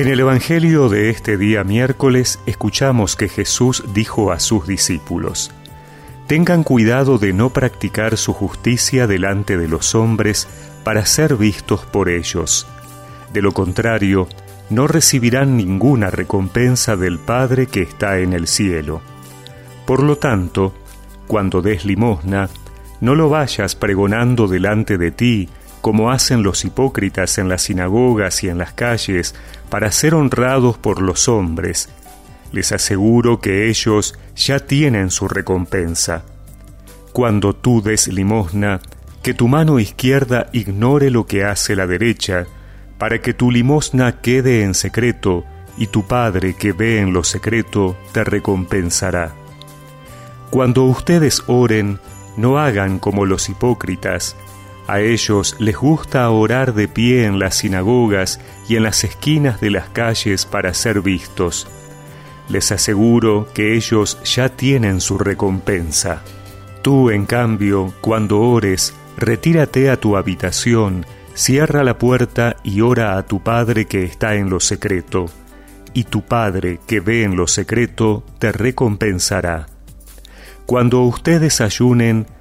En el Evangelio de este día miércoles escuchamos que Jesús dijo a sus discípulos, Tengan cuidado de no practicar su justicia delante de los hombres para ser vistos por ellos. De lo contrario, no recibirán ninguna recompensa del Padre que está en el cielo. Por lo tanto, cuando des limosna, no lo vayas pregonando delante de ti, como hacen los hipócritas en las sinagogas y en las calles, para ser honrados por los hombres. Les aseguro que ellos ya tienen su recompensa. Cuando tú des limosna, que tu mano izquierda ignore lo que hace la derecha, para que tu limosna quede en secreto, y tu Padre que ve en lo secreto te recompensará. Cuando ustedes oren, no hagan como los hipócritas, a ellos les gusta orar de pie en las sinagogas y en las esquinas de las calles para ser vistos. Les aseguro que ellos ya tienen su recompensa. Tú, en cambio, cuando ores, retírate a tu habitación, cierra la puerta y ora a tu Padre que está en lo secreto, y tu Padre que ve en lo secreto te recompensará. Cuando ustedes ayunen,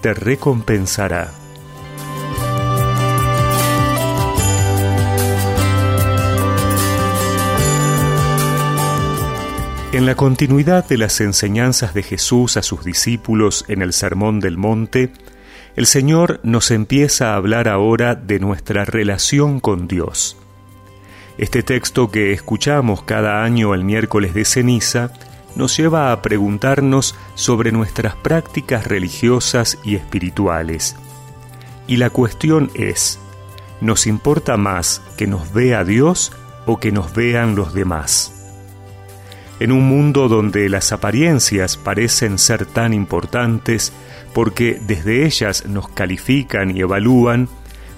te recompensará. En la continuidad de las enseñanzas de Jesús a sus discípulos en el Sermón del Monte, el Señor nos empieza a hablar ahora de nuestra relación con Dios. Este texto que escuchamos cada año el miércoles de ceniza nos lleva a preguntarnos sobre nuestras prácticas religiosas y espirituales. Y la cuestión es, ¿nos importa más que nos vea Dios o que nos vean los demás? En un mundo donde las apariencias parecen ser tan importantes porque desde ellas nos califican y evalúan,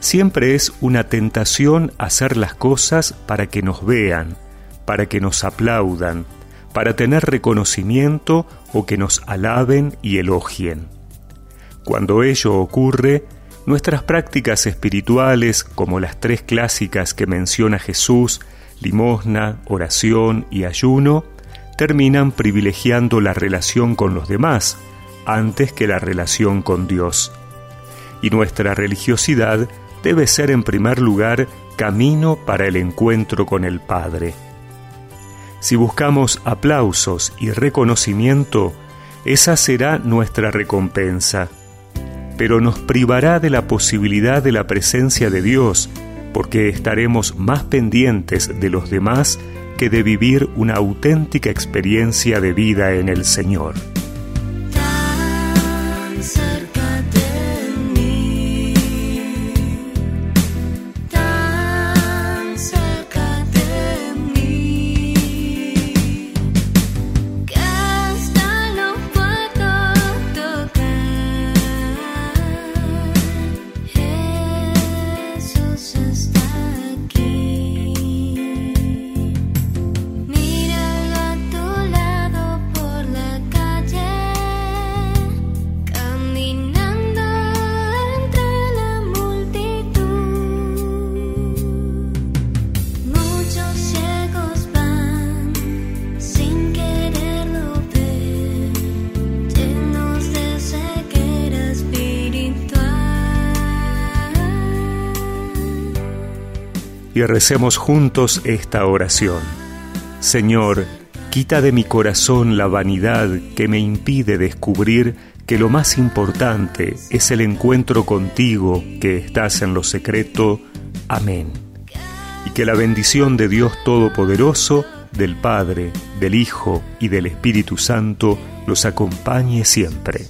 siempre es una tentación hacer las cosas para que nos vean, para que nos aplaudan, para tener reconocimiento o que nos alaben y elogien. Cuando ello ocurre, nuestras prácticas espirituales, como las tres clásicas que menciona Jesús, limosna, oración y ayuno, terminan privilegiando la relación con los demás antes que la relación con Dios. Y nuestra religiosidad debe ser en primer lugar camino para el encuentro con el Padre. Si buscamos aplausos y reconocimiento, esa será nuestra recompensa. Pero nos privará de la posibilidad de la presencia de Dios, porque estaremos más pendientes de los demás que de vivir una auténtica experiencia de vida en el Señor. Y recemos juntos esta oración. Señor, quita de mi corazón la vanidad que me impide descubrir que lo más importante es el encuentro contigo que estás en lo secreto. Amén. Y que la bendición de Dios Todopoderoso, del Padre, del Hijo y del Espíritu Santo los acompañe siempre.